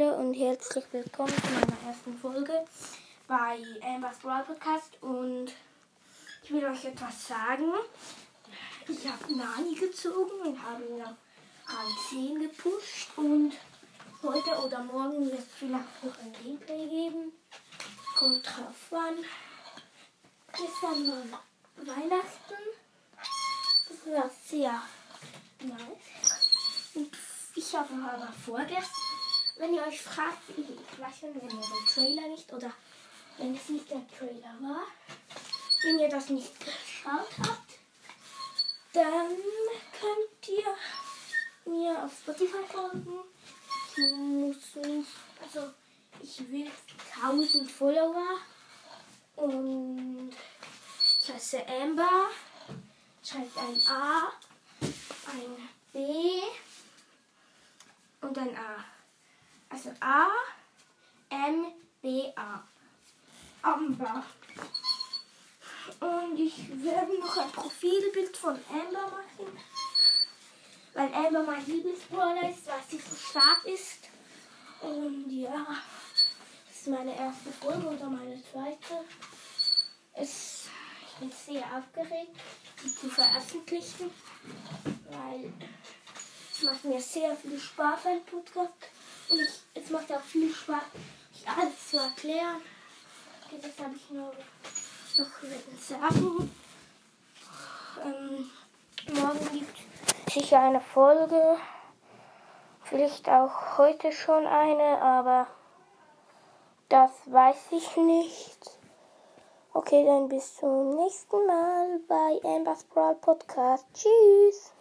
Hallo und herzlich willkommen zu meiner ersten Folge bei Amber's Brawl Podcast und ich will euch etwas sagen. Ich habe Nani gezogen und habe ihn auf Rang 10 gepusht und heute oder morgen wird es vielleicht noch ein Gameplay geben. Kommt drauf an. Gestern war Weihnachten. Das war sehr nice. Und ich habe aber vorgestern, wenn ihr euch fragt, ich weiß nicht, wenn ihr den Trailer nicht oder wenn es nicht der Trailer war, wenn ihr das nicht geschaut habt, dann könnt ihr mir auf Spotify folgen. Ich muss nicht, also ich will 1000 Follower und ich heiße Amber. Schreibt ein A, ein B und ein A. Also A, M, B, A. Amber. Und ich werde noch ein Profilbild von Amber machen. Weil Amber mein Lieblingsbrawler ist, weil sie so stark ist. Und ja, das ist meine erste Folge oder meine zweite. Es, ich bin sehr aufgeregt, die zu veröffentlichen, weil es macht mir sehr viel Spaß, ein Podcast. Und ich, macht auch viel Spaß, alles zu erklären. Das habe ich nur noch sagen. Ähm, morgen gibt es sicher eine Folge. Vielleicht auch heute schon eine, aber das weiß ich nicht. Okay, dann bis zum nächsten Mal bei Amber's Brawl Podcast. Tschüss.